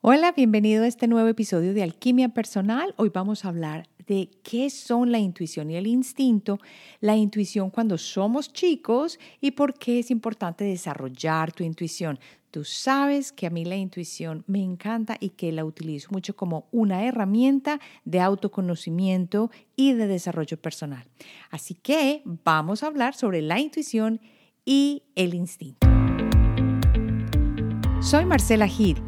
Hola, bienvenido a este nuevo episodio de Alquimia Personal. Hoy vamos a hablar de qué son la intuición y el instinto, la intuición cuando somos chicos y por qué es importante desarrollar tu intuición. Tú sabes que a mí la intuición me encanta y que la utilizo mucho como una herramienta de autoconocimiento y de desarrollo personal. Así que vamos a hablar sobre la intuición y el instinto. Soy Marcela Gil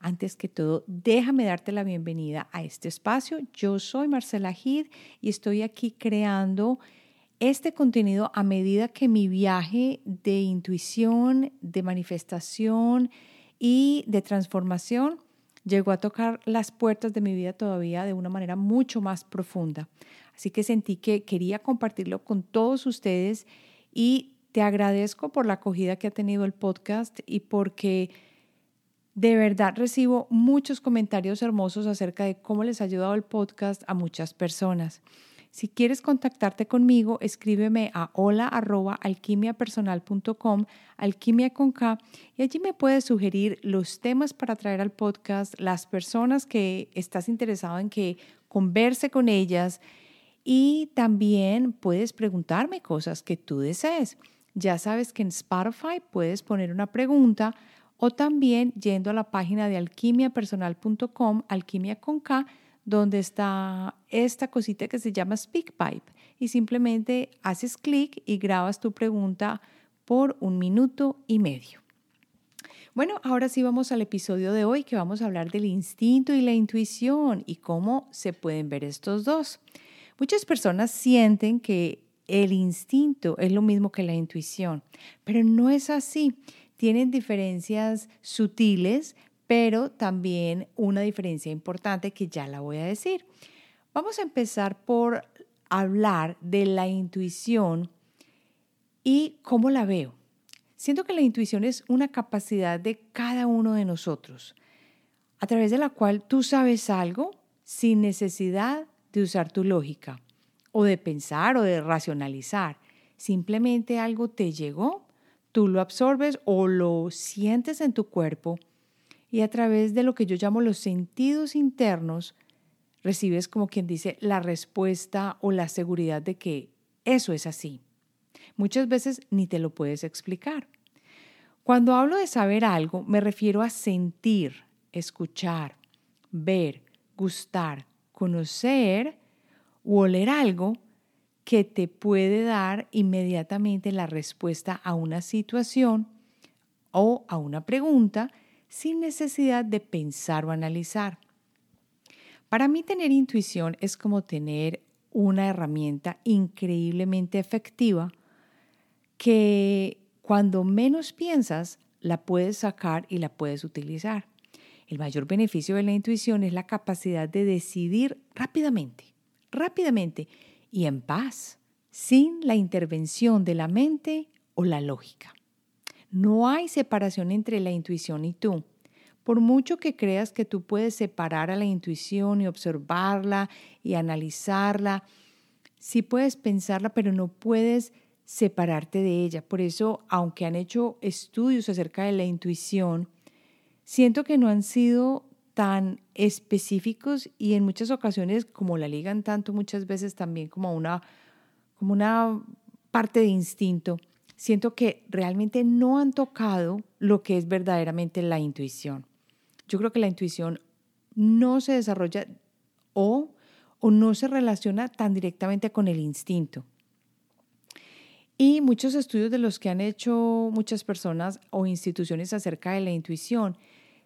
Antes que todo, déjame darte la bienvenida a este espacio. Yo soy Marcela Gid y estoy aquí creando este contenido a medida que mi viaje de intuición, de manifestación y de transformación llegó a tocar las puertas de mi vida todavía de una manera mucho más profunda. Así que sentí que quería compartirlo con todos ustedes y te agradezco por la acogida que ha tenido el podcast y porque de verdad recibo muchos comentarios hermosos acerca de cómo les ha ayudado el podcast a muchas personas. Si quieres contactarte conmigo, escríbeme a hola@alquimiapersonal.com, alquimia con K, y allí me puedes sugerir los temas para traer al podcast, las personas que estás interesado en que converse con ellas y también puedes preguntarme cosas que tú desees. Ya sabes que en Spotify puedes poner una pregunta o también yendo a la página de alquimiapersonal.com, alquimia con K, donde está esta cosita que se llama SpeakPipe y simplemente haces clic y grabas tu pregunta por un minuto y medio. Bueno, ahora sí vamos al episodio de hoy que vamos a hablar del instinto y la intuición y cómo se pueden ver estos dos. Muchas personas sienten que el instinto es lo mismo que la intuición, pero no es así tienen diferencias sutiles, pero también una diferencia importante que ya la voy a decir. Vamos a empezar por hablar de la intuición y cómo la veo. Siento que la intuición es una capacidad de cada uno de nosotros, a través de la cual tú sabes algo sin necesidad de usar tu lógica o de pensar o de racionalizar. Simplemente algo te llegó tú lo absorbes o lo sientes en tu cuerpo y a través de lo que yo llamo los sentidos internos, recibes como quien dice la respuesta o la seguridad de que eso es así. Muchas veces ni te lo puedes explicar. Cuando hablo de saber algo, me refiero a sentir, escuchar, ver, gustar, conocer u oler algo que te puede dar inmediatamente la respuesta a una situación o a una pregunta sin necesidad de pensar o analizar. Para mí tener intuición es como tener una herramienta increíblemente efectiva que cuando menos piensas la puedes sacar y la puedes utilizar. El mayor beneficio de la intuición es la capacidad de decidir rápidamente, rápidamente y en paz, sin la intervención de la mente o la lógica. No hay separación entre la intuición y tú. Por mucho que creas que tú puedes separar a la intuición y observarla y analizarla, sí puedes pensarla, pero no puedes separarte de ella. Por eso, aunque han hecho estudios acerca de la intuición, siento que no han sido tan específicos y en muchas ocasiones, como la ligan tanto muchas veces también como una, como una parte de instinto, siento que realmente no han tocado lo que es verdaderamente la intuición. Yo creo que la intuición no se desarrolla o, o no se relaciona tan directamente con el instinto. Y muchos estudios de los que han hecho muchas personas o instituciones acerca de la intuición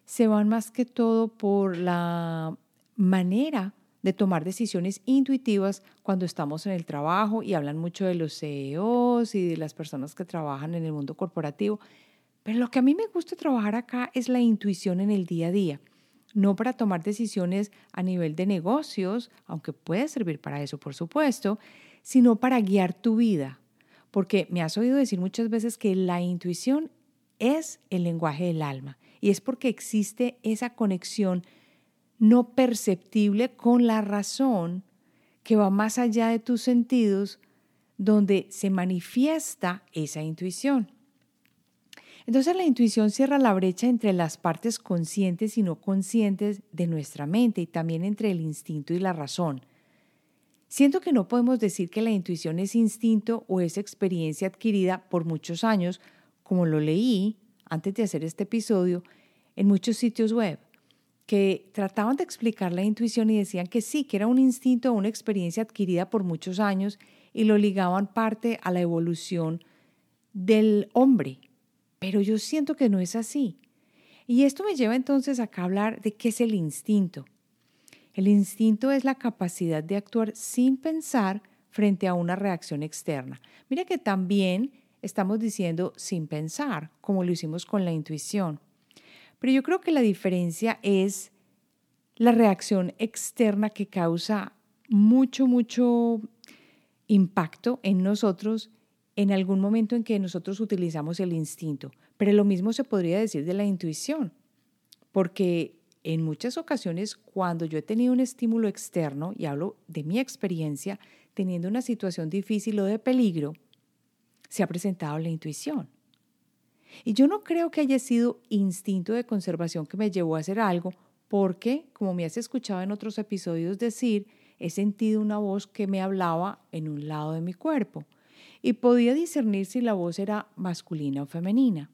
se van más que todo por la manera de tomar decisiones intuitivas cuando estamos en el trabajo y hablan mucho de los CEOs y de las personas que trabajan en el mundo corporativo. Pero lo que a mí me gusta trabajar acá es la intuición en el día a día. no para tomar decisiones a nivel de negocios, aunque puede servir para eso, por supuesto, sino para guiar tu vida. Porque me has oído decir muchas veces que la intuición es el lenguaje del alma y es porque existe esa conexión no perceptible con la razón que va más allá de tus sentidos, donde se manifiesta esa intuición. Entonces la intuición cierra la brecha entre las partes conscientes y no conscientes de nuestra mente y también entre el instinto y la razón. Siento que no podemos decir que la intuición es instinto o es experiencia adquirida por muchos años, como lo leí antes de hacer este episodio en muchos sitios web, que trataban de explicar la intuición y decían que sí, que era un instinto o una experiencia adquirida por muchos años y lo ligaban parte a la evolución del hombre pero yo siento que no es así. Y esto me lleva entonces a hablar de qué es el instinto. El instinto es la capacidad de actuar sin pensar frente a una reacción externa. Mira que también estamos diciendo sin pensar, como lo hicimos con la intuición. Pero yo creo que la diferencia es la reacción externa que causa mucho, mucho impacto en nosotros en algún momento en que nosotros utilizamos el instinto, pero lo mismo se podría decir de la intuición, porque en muchas ocasiones cuando yo he tenido un estímulo externo, y hablo de mi experiencia, teniendo una situación difícil o de peligro, se ha presentado la intuición. Y yo no creo que haya sido instinto de conservación que me llevó a hacer algo, porque, como me has escuchado en otros episodios decir, he sentido una voz que me hablaba en un lado de mi cuerpo y podía discernir si la voz era masculina o femenina.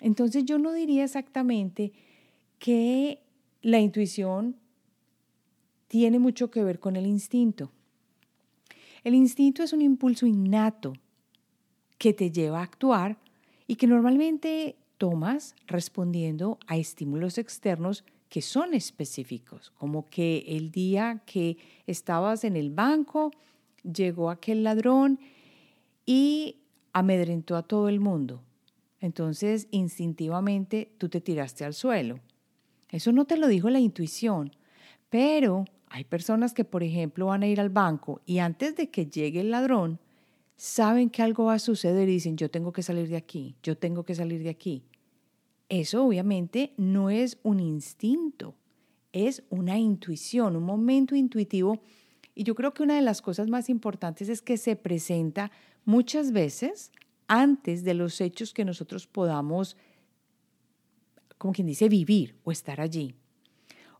Entonces yo no diría exactamente que la intuición tiene mucho que ver con el instinto. El instinto es un impulso innato que te lleva a actuar y que normalmente tomas respondiendo a estímulos externos que son específicos, como que el día que estabas en el banco llegó aquel ladrón y amedrentó a todo el mundo. Entonces, instintivamente, tú te tiraste al suelo. Eso no te lo dijo la intuición, pero hay personas que, por ejemplo, van a ir al banco y antes de que llegue el ladrón, saben que algo va a suceder y dicen, yo tengo que salir de aquí, yo tengo que salir de aquí. Eso obviamente no es un instinto, es una intuición, un momento intuitivo. Y yo creo que una de las cosas más importantes es que se presenta muchas veces antes de los hechos que nosotros podamos, como quien dice, vivir o estar allí.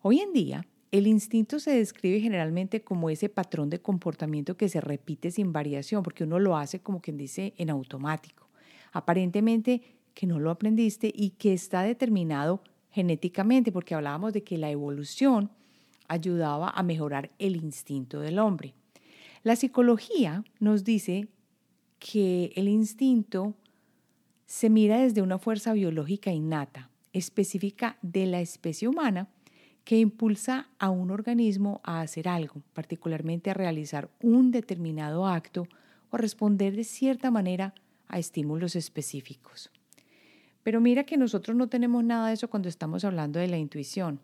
Hoy en día, el instinto se describe generalmente como ese patrón de comportamiento que se repite sin variación, porque uno lo hace como quien dice en automático. Aparentemente que no lo aprendiste y que está determinado genéticamente, porque hablábamos de que la evolución ayudaba a mejorar el instinto del hombre. La psicología nos dice que el instinto se mira desde una fuerza biológica innata, específica de la especie humana, que impulsa a un organismo a hacer algo, particularmente a realizar un determinado acto o responder de cierta manera a estímulos específicos. Pero mira que nosotros no tenemos nada de eso cuando estamos hablando de la intuición.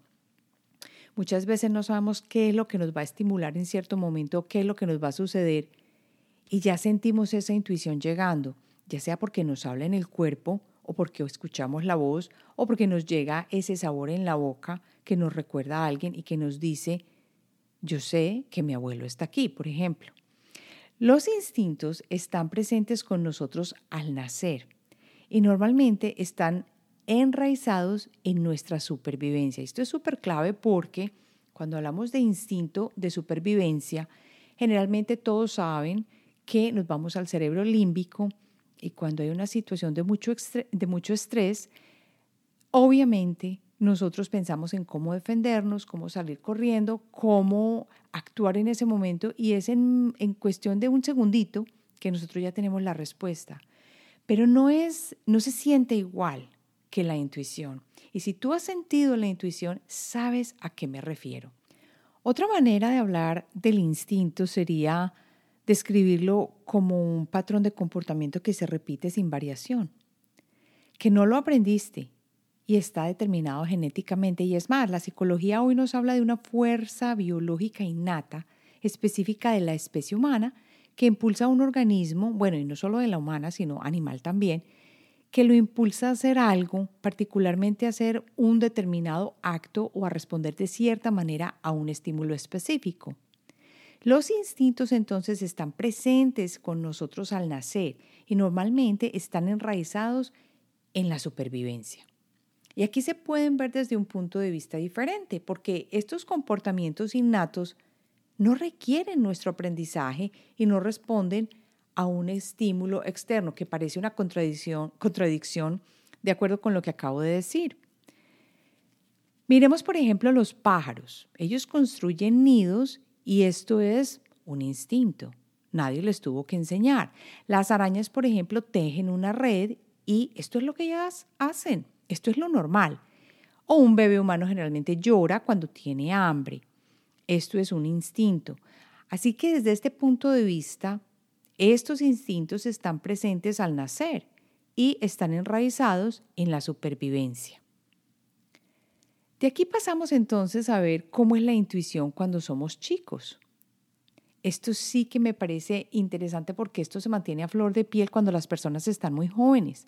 Muchas veces no sabemos qué es lo que nos va a estimular en cierto momento, qué es lo que nos va a suceder y ya sentimos esa intuición llegando, ya sea porque nos habla en el cuerpo o porque escuchamos la voz o porque nos llega ese sabor en la boca que nos recuerda a alguien y que nos dice, yo sé que mi abuelo está aquí, por ejemplo. Los instintos están presentes con nosotros al nacer y normalmente están enraizados en nuestra supervivencia. Esto es súper clave porque cuando hablamos de instinto de supervivencia, generalmente todos saben que nos vamos al cerebro límbico y cuando hay una situación de mucho, de mucho estrés, obviamente nosotros pensamos en cómo defendernos, cómo salir corriendo, cómo actuar en ese momento y es en, en cuestión de un segundito que nosotros ya tenemos la respuesta. Pero no, es, no se siente igual que la intuición. Y si tú has sentido la intuición, sabes a qué me refiero. Otra manera de hablar del instinto sería describirlo como un patrón de comportamiento que se repite sin variación, que no lo aprendiste y está determinado genéticamente. Y es más, la psicología hoy nos habla de una fuerza biológica innata específica de la especie humana que impulsa a un organismo, bueno, y no solo de la humana, sino animal también, que lo impulsa a hacer algo, particularmente a hacer un determinado acto o a responder de cierta manera a un estímulo específico. Los instintos entonces están presentes con nosotros al nacer y normalmente están enraizados en la supervivencia. Y aquí se pueden ver desde un punto de vista diferente, porque estos comportamientos innatos no requieren nuestro aprendizaje y no responden a un estímulo externo, que parece una contradicción, contradicción de acuerdo con lo que acabo de decir. Miremos, por ejemplo, los pájaros. Ellos construyen nidos y esto es un instinto. Nadie les tuvo que enseñar. Las arañas, por ejemplo, tejen una red y esto es lo que ellas hacen. Esto es lo normal. O un bebé humano generalmente llora cuando tiene hambre. Esto es un instinto. Así que desde este punto de vista, estos instintos están presentes al nacer y están enraizados en la supervivencia. De aquí pasamos entonces a ver cómo es la intuición cuando somos chicos. Esto sí que me parece interesante porque esto se mantiene a flor de piel cuando las personas están muy jóvenes.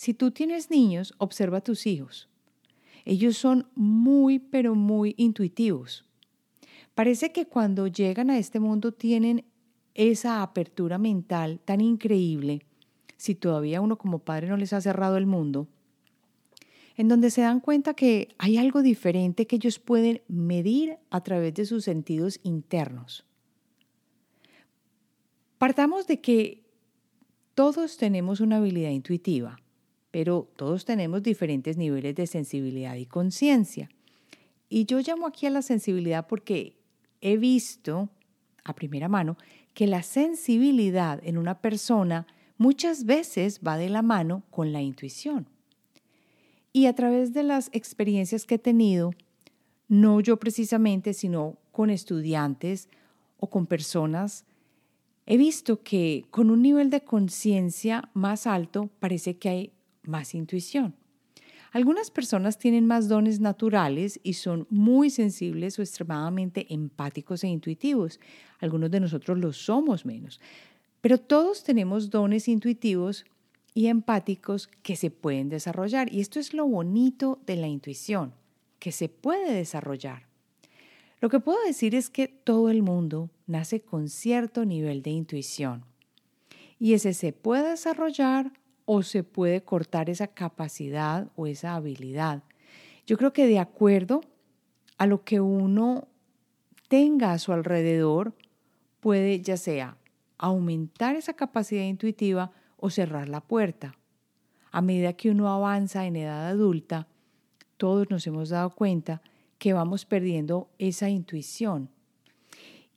Si tú tienes niños, observa a tus hijos. Ellos son muy, pero muy intuitivos. Parece que cuando llegan a este mundo tienen esa apertura mental tan increíble, si todavía uno como padre no les ha cerrado el mundo, en donde se dan cuenta que hay algo diferente que ellos pueden medir a través de sus sentidos internos. Partamos de que todos tenemos una habilidad intuitiva pero todos tenemos diferentes niveles de sensibilidad y conciencia. Y yo llamo aquí a la sensibilidad porque he visto a primera mano que la sensibilidad en una persona muchas veces va de la mano con la intuición. Y a través de las experiencias que he tenido, no yo precisamente, sino con estudiantes o con personas, he visto que con un nivel de conciencia más alto parece que hay más intuición. Algunas personas tienen más dones naturales y son muy sensibles o extremadamente empáticos e intuitivos. Algunos de nosotros lo somos menos. Pero todos tenemos dones intuitivos y empáticos que se pueden desarrollar. Y esto es lo bonito de la intuición, que se puede desarrollar. Lo que puedo decir es que todo el mundo nace con cierto nivel de intuición. Y ese se puede desarrollar o se puede cortar esa capacidad o esa habilidad. Yo creo que de acuerdo a lo que uno tenga a su alrededor, puede ya sea aumentar esa capacidad intuitiva o cerrar la puerta. A medida que uno avanza en edad adulta, todos nos hemos dado cuenta que vamos perdiendo esa intuición.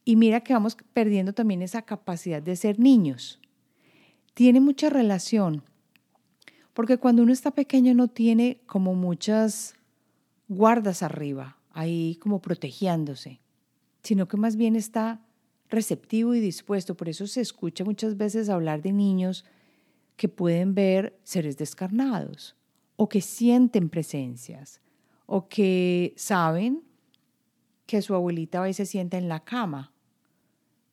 Y mira que vamos perdiendo también esa capacidad de ser niños. Tiene mucha relación porque cuando uno está pequeño no tiene como muchas guardas arriba, ahí como protegiéndose, sino que más bien está receptivo y dispuesto. Por eso se escucha muchas veces hablar de niños que pueden ver seres descarnados o que sienten presencias o que saben que su abuelita a veces sienta en la cama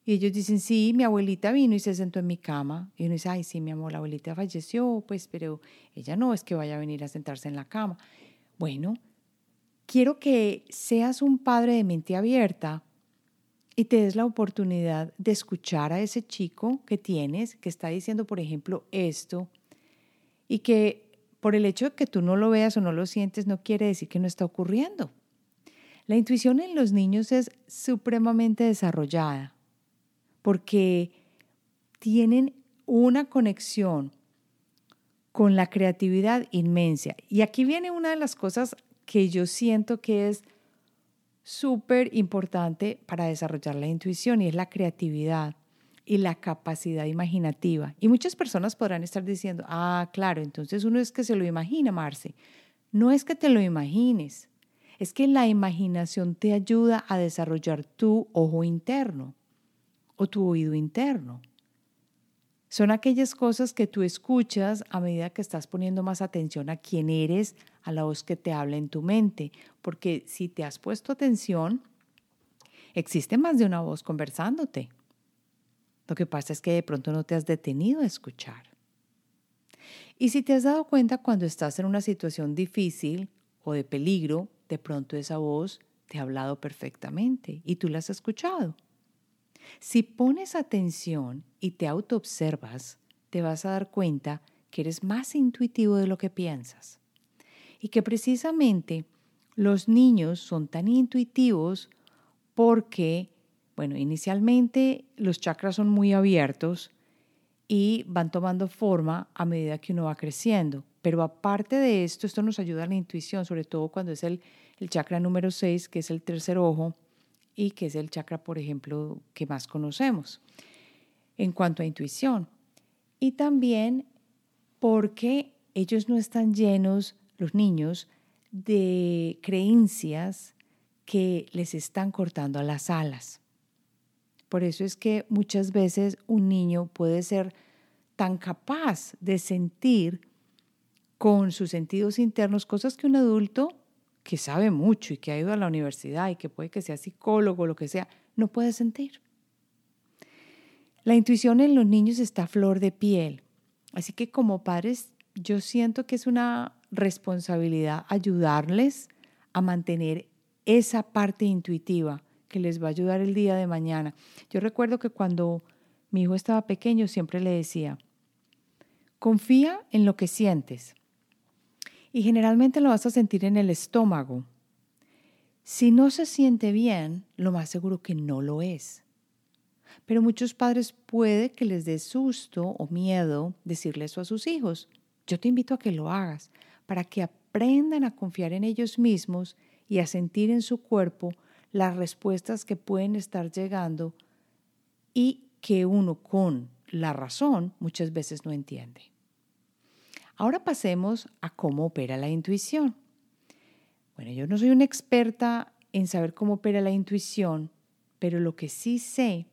y ellos dicen, sí, mi abuelita vino y se sentó en mi cama. Y uno dice, ay, sí, mi amor, la abuelita falleció, pues, pero ella no es que vaya a venir a sentarse en la cama. Bueno, quiero que seas un padre de mente abierta y te des la oportunidad de escuchar a ese chico que tienes, que está diciendo, por ejemplo, esto, y que por el hecho de que tú no lo veas o no lo sientes, no quiere decir que no está ocurriendo. La intuición en los niños es supremamente desarrollada porque tienen una conexión con la creatividad inmensa. Y aquí viene una de las cosas que yo siento que es súper importante para desarrollar la intuición y es la creatividad y la capacidad imaginativa. Y muchas personas podrán estar diciendo, ah, claro, entonces uno es que se lo imagina, Marce. No es que te lo imagines, es que la imaginación te ayuda a desarrollar tu ojo interno o tu oído interno. Son aquellas cosas que tú escuchas a medida que estás poniendo más atención a quién eres, a la voz que te habla en tu mente. Porque si te has puesto atención, existe más de una voz conversándote. Lo que pasa es que de pronto no te has detenido a escuchar. Y si te has dado cuenta cuando estás en una situación difícil o de peligro, de pronto esa voz te ha hablado perfectamente y tú la has escuchado. Si pones atención y te autoobservas, te vas a dar cuenta que eres más intuitivo de lo que piensas. Y que precisamente los niños son tan intuitivos porque, bueno, inicialmente los chakras son muy abiertos y van tomando forma a medida que uno va creciendo. Pero aparte de esto, esto nos ayuda a la intuición, sobre todo cuando es el, el chakra número 6, que es el tercer ojo, y que es el chakra, por ejemplo, que más conocemos en cuanto a intuición. Y también porque ellos no están llenos, los niños, de creencias que les están cortando las alas. Por eso es que muchas veces un niño puede ser tan capaz de sentir con sus sentidos internos cosas que un adulto que sabe mucho y que ha ido a la universidad y que puede que sea psicólogo lo que sea, no puede sentir. La intuición en los niños está flor de piel. Así que como padres, yo siento que es una responsabilidad ayudarles a mantener esa parte intuitiva que les va a ayudar el día de mañana. Yo recuerdo que cuando mi hijo estaba pequeño siempre le decía, confía en lo que sientes y generalmente lo vas a sentir en el estómago. Si no se siente bien, lo más seguro que no lo es. Pero muchos padres puede que les dé susto o miedo decirle eso a sus hijos. Yo te invito a que lo hagas para que aprendan a confiar en ellos mismos y a sentir en su cuerpo las respuestas que pueden estar llegando y que uno con la razón muchas veces no entiende. Ahora pasemos a cómo opera la intuición. Bueno, yo no soy una experta en saber cómo opera la intuición, pero lo que sí sé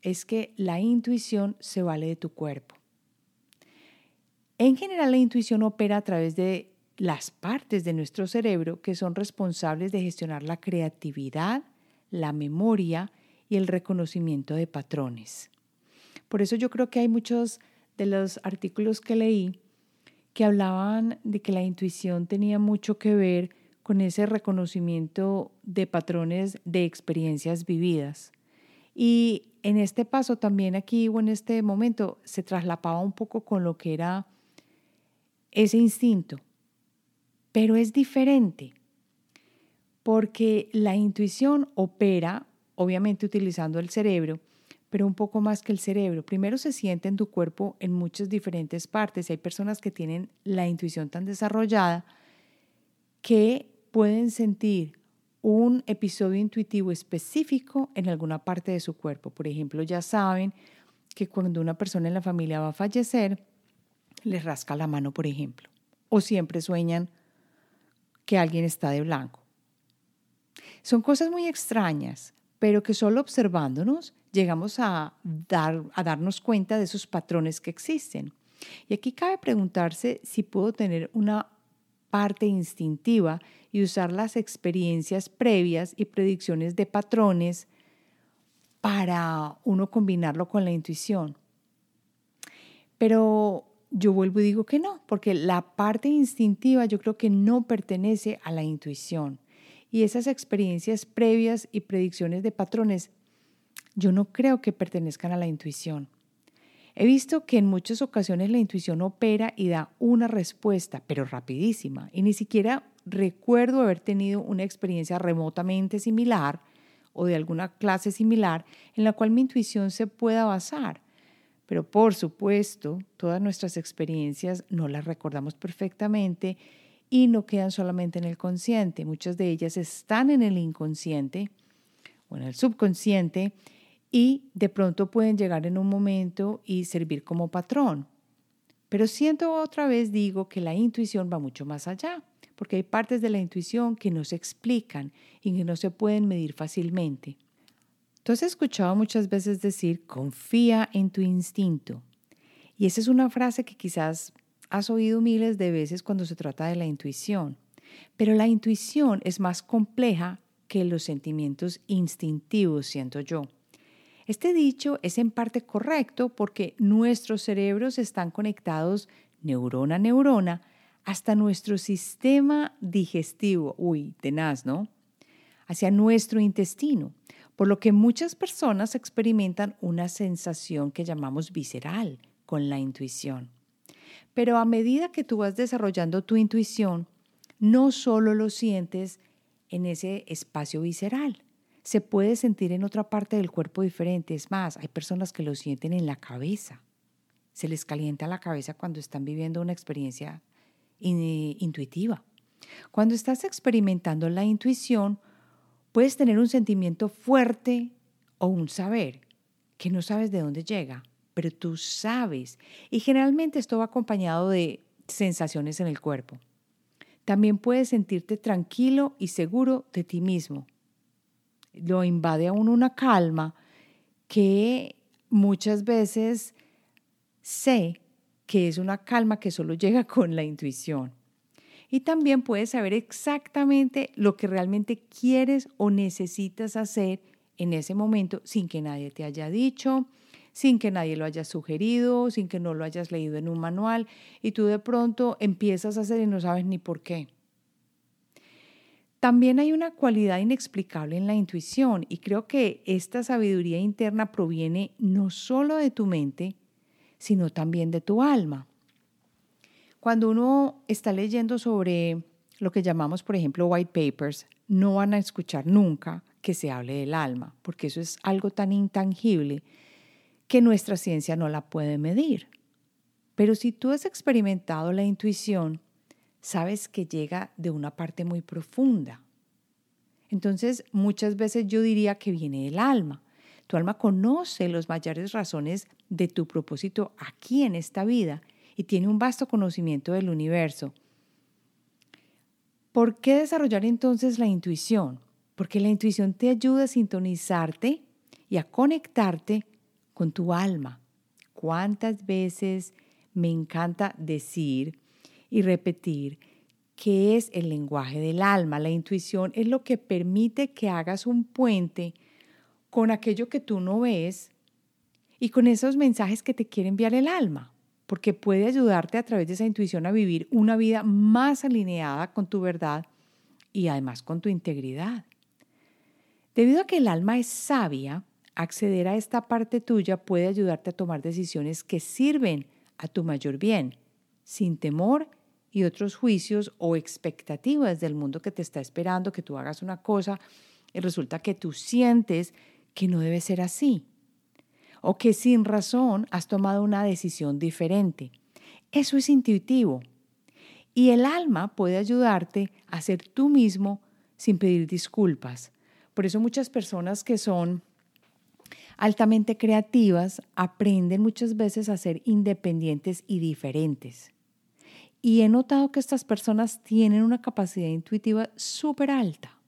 es que la intuición se vale de tu cuerpo. En general, la intuición opera a través de las partes de nuestro cerebro que son responsables de gestionar la creatividad, la memoria y el reconocimiento de patrones. Por eso yo creo que hay muchos de los artículos que leí que hablaban de que la intuición tenía mucho que ver con ese reconocimiento de patrones de experiencias vividas. Y en este paso también aquí o en este momento se traslapaba un poco con lo que era ese instinto, pero es diferente, porque la intuición opera, obviamente utilizando el cerebro, pero un poco más que el cerebro. Primero se siente en tu cuerpo en muchas diferentes partes. Hay personas que tienen la intuición tan desarrollada que pueden sentir un episodio intuitivo específico en alguna parte de su cuerpo. Por ejemplo, ya saben que cuando una persona en la familia va a fallecer, les rasca la mano, por ejemplo, o siempre sueñan que alguien está de blanco. Son cosas muy extrañas, pero que solo observándonos llegamos a, dar, a darnos cuenta de esos patrones que existen. Y aquí cabe preguntarse si puedo tener una parte instintiva y usar las experiencias previas y predicciones de patrones para uno combinarlo con la intuición. Pero yo vuelvo y digo que no, porque la parte instintiva yo creo que no pertenece a la intuición. Y esas experiencias previas y predicciones de patrones yo no creo que pertenezcan a la intuición. He visto que en muchas ocasiones la intuición opera y da una respuesta, pero rapidísima, y ni siquiera recuerdo haber tenido una experiencia remotamente similar o de alguna clase similar en la cual mi intuición se pueda basar. Pero por supuesto, todas nuestras experiencias no las recordamos perfectamente y no quedan solamente en el consciente, muchas de ellas están en el inconsciente o en el subconsciente y de pronto pueden llegar en un momento y servir como patrón. Pero siento otra vez digo que la intuición va mucho más allá, porque hay partes de la intuición que no se explican y que no se pueden medir fácilmente. Tú has escuchado muchas veces decir, confía en tu instinto. Y esa es una frase que quizás has oído miles de veces cuando se trata de la intuición. Pero la intuición es más compleja que los sentimientos instintivos, siento yo. Este dicho es en parte correcto porque nuestros cerebros están conectados neurona a neurona hasta nuestro sistema digestivo, uy, tenaz, ¿no? Hacia nuestro intestino, por lo que muchas personas experimentan una sensación que llamamos visceral con la intuición. Pero a medida que tú vas desarrollando tu intuición, no solo lo sientes en ese espacio visceral, se puede sentir en otra parte del cuerpo diferente. Es más, hay personas que lo sienten en la cabeza. Se les calienta la cabeza cuando están viviendo una experiencia intuitiva. Cuando estás experimentando la intuición, puedes tener un sentimiento fuerte o un saber que no sabes de dónde llega, pero tú sabes. Y generalmente esto va acompañado de sensaciones en el cuerpo. También puedes sentirte tranquilo y seguro de ti mismo. Lo invade a uno una calma que muchas veces sé que es una calma que solo llega con la intuición. Y también puedes saber exactamente lo que realmente quieres o necesitas hacer en ese momento sin que nadie te haya dicho, sin que nadie lo haya sugerido, sin que no lo hayas leído en un manual y tú de pronto empiezas a hacer y no sabes ni por qué. También hay una cualidad inexplicable en la intuición y creo que esta sabiduría interna proviene no solo de tu mente, sino también de tu alma. Cuando uno está leyendo sobre lo que llamamos, por ejemplo, white papers, no van a escuchar nunca que se hable del alma, porque eso es algo tan intangible que nuestra ciencia no la puede medir. Pero si tú has experimentado la intuición, sabes que llega de una parte muy profunda. Entonces, muchas veces yo diría que viene del alma. Tu alma conoce las mayores razones de tu propósito aquí en esta vida y tiene un vasto conocimiento del universo. ¿Por qué desarrollar entonces la intuición? Porque la intuición te ayuda a sintonizarte y a conectarte con tu alma. ¿Cuántas veces me encanta decir y repetir que es el lenguaje del alma? La intuición es lo que permite que hagas un puente con aquello que tú no ves y con esos mensajes que te quiere enviar el alma, porque puede ayudarte a través de esa intuición a vivir una vida más alineada con tu verdad y además con tu integridad. Debido a que el alma es sabia, acceder a esta parte tuya puede ayudarte a tomar decisiones que sirven a tu mayor bien, sin temor y otros juicios o expectativas del mundo que te está esperando que tú hagas una cosa y resulta que tú sientes que no debe ser así o que sin razón has tomado una decisión diferente. Eso es intuitivo. Y el alma puede ayudarte a ser tú mismo sin pedir disculpas. Por eso muchas personas que son altamente creativas aprenden muchas veces a ser independientes y diferentes. Y he notado que estas personas tienen una capacidad intuitiva súper alta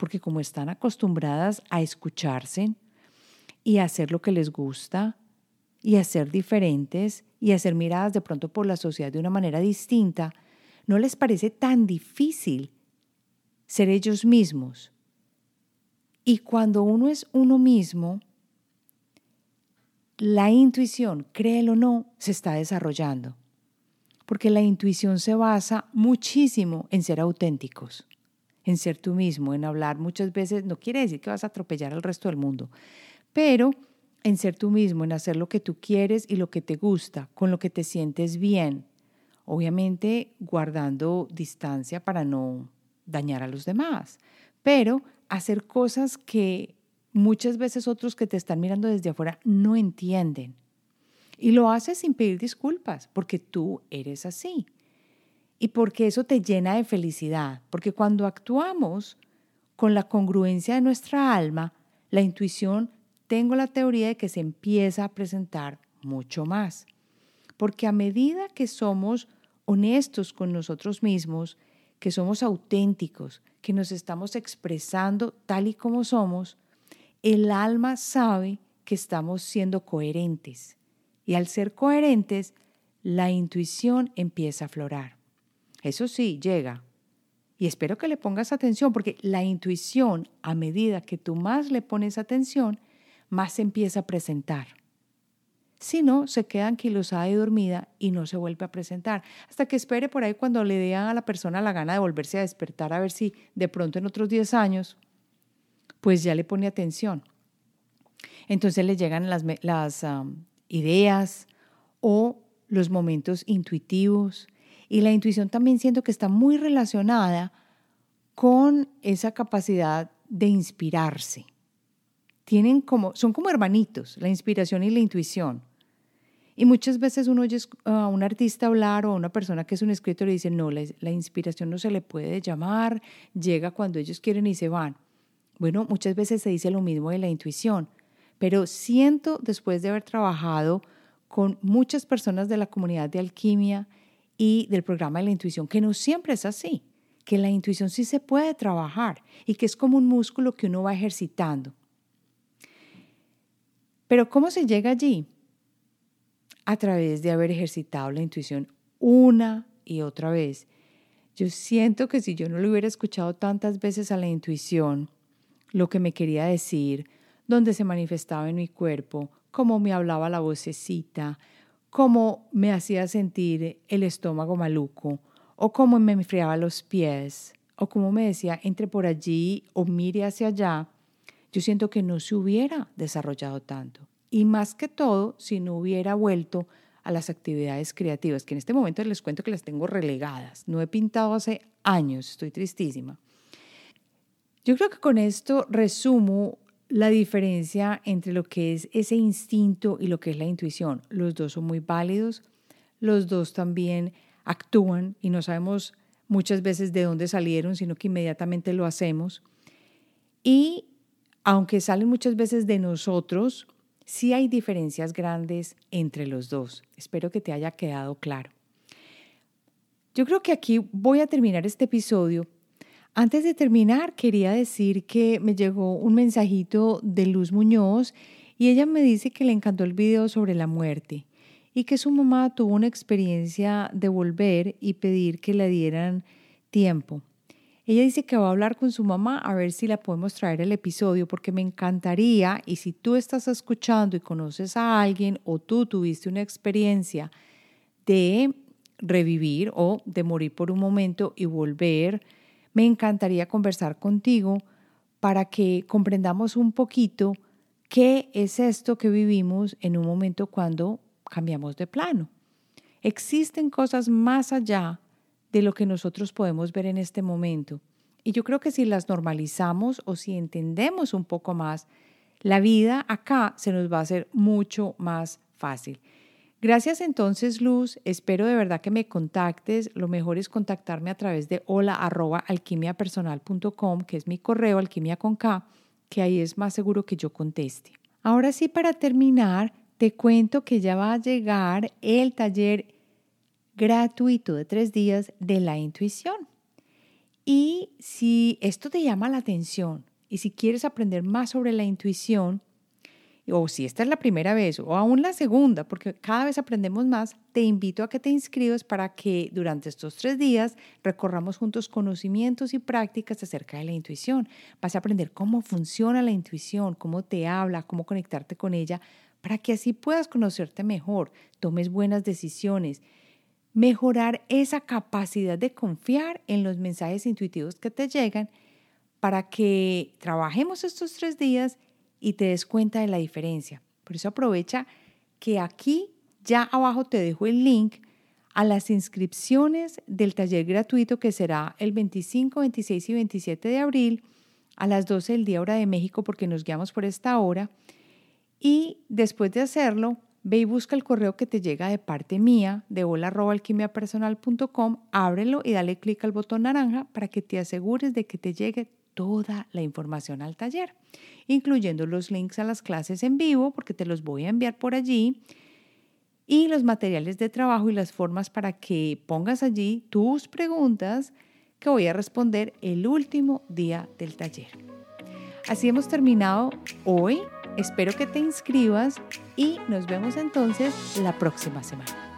porque como están acostumbradas a escucharse y a hacer lo que les gusta y a ser diferentes y a ser miradas de pronto por la sociedad de una manera distinta, no les parece tan difícil ser ellos mismos. Y cuando uno es uno mismo, la intuición, créelo o no, se está desarrollando. Porque la intuición se basa muchísimo en ser auténticos en ser tú mismo, en hablar muchas veces, no quiere decir que vas a atropellar al resto del mundo, pero en ser tú mismo, en hacer lo que tú quieres y lo que te gusta, con lo que te sientes bien, obviamente guardando distancia para no dañar a los demás, pero hacer cosas que muchas veces otros que te están mirando desde afuera no entienden. Y lo haces sin pedir disculpas, porque tú eres así. Y porque eso te llena de felicidad, porque cuando actuamos con la congruencia de nuestra alma, la intuición, tengo la teoría de que se empieza a presentar mucho más, porque a medida que somos honestos con nosotros mismos, que somos auténticos, que nos estamos expresando tal y como somos, el alma sabe que estamos siendo coherentes, Y al ser coherentes, la intuición empieza a aflorar. Eso sí, llega. Y espero que le pongas atención porque la intuición, a medida que tú más le pones atención, más se empieza a presentar. Si no, se queda anquilosada y dormida y no se vuelve a presentar. Hasta que espere por ahí cuando le dé a la persona la gana de volverse a despertar a ver si de pronto en otros 10 años, pues ya le pone atención. Entonces le llegan las, las ideas o los momentos intuitivos. Y la intuición también siento que está muy relacionada con esa capacidad de inspirarse. Tienen como, son como hermanitos, la inspiración y la intuición. Y muchas veces uno oye a un artista hablar o a una persona que es un escritor y dice, no, la, la, inspiración no se le puede llamar, llega cuando ellos quieren y se van. Bueno, muchas veces se dice lo mismo de la intuición, pero siento después de haber trabajado con muchas personas de la comunidad de alquimia y del programa de la intuición, que no siempre es así, que la intuición sí se puede trabajar y que es como un músculo que uno va ejercitando. Pero ¿cómo se llega allí? a través de haber ejercitado la intuición una y otra vez. Yo siento que si yo no lo hubiera escuchado tantas veces a la intuición, lo que me quería decir, dónde se manifestaba en mi cuerpo, cómo me hablaba la vocecita, cómo me hacía sentir el estómago maluco, o cómo me enfriaba los pies, o cómo me decía entre por allí o mire hacia allá, yo siento que no se hubiera desarrollado tanto y más que todo si no hubiera vuelto a las actividades creativas, que en este momento les cuento que las tengo relegadas. No he pintado hace años, estoy tristísima. Yo creo que con esto resumo la diferencia entre lo que es ese instinto y lo que es la intuición. Los dos son muy válidos, los dos también actúan y no sabemos muchas veces de dónde salieron, sino que inmediatamente lo hacemos. Y aunque salen muchas veces de nosotros, sí hay diferencias grandes entre los dos. Espero que te haya quedado claro. Yo creo que aquí voy a terminar este episodio. Antes de terminar, quería decir que me llegó un mensajito de Luz Muñoz y ella me dice que le encantó el video sobre la muerte y que su mamá tuvo una experiencia de volver y pedir que le dieran tiempo. Ella dice que va a hablar con su mamá a ver si la podemos traer el episodio porque me encantaría y si tú estás escuchando y conoces a alguien o tú tuviste una experiencia de revivir o de morir por un momento y volver, me encantaría conversar contigo para que comprendamos un poquito qué es esto que vivimos en un momento cuando cambiamos de plano. Existen cosas más allá de lo que nosotros podemos ver en este momento. Y yo creo que si las normalizamos o si entendemos un poco más, la vida acá se nos va a hacer mucho más fácil. Gracias entonces, Luz. Espero de verdad que me contactes. Lo mejor es contactarme a través de hola arroba alquimiapersonal.com, que es mi correo alquimia con K, que ahí es más seguro que yo conteste. Ahora sí, para terminar, te cuento que ya va a llegar el taller gratuito de tres días de la intuición. Y si esto te llama la atención y si quieres aprender más sobre la intuición, o si esta es la primera vez o aún la segunda, porque cada vez aprendemos más, te invito a que te inscribas para que durante estos tres días recorramos juntos conocimientos y prácticas acerca de la intuición. Vas a aprender cómo funciona la intuición, cómo te habla, cómo conectarte con ella, para que así puedas conocerte mejor, tomes buenas decisiones mejorar esa capacidad de confiar en los mensajes intuitivos que te llegan para que trabajemos estos tres días y te des cuenta de la diferencia. Por eso aprovecha que aquí ya abajo te dejo el link a las inscripciones del taller gratuito que será el 25, 26 y 27 de abril a las 12 del día hora de México porque nos guiamos por esta hora. Y después de hacerlo, Ve y busca el correo que te llega de parte mía de hola.alquimiapersonal.com, ábrelo y dale clic al botón naranja para que te asegures de que te llegue toda la información al taller, incluyendo los links a las clases en vivo, porque te los voy a enviar por allí, y los materiales de trabajo y las formas para que pongas allí tus preguntas que voy a responder el último día del taller. Así hemos terminado hoy Espero que te inscribas y nos vemos entonces la próxima semana.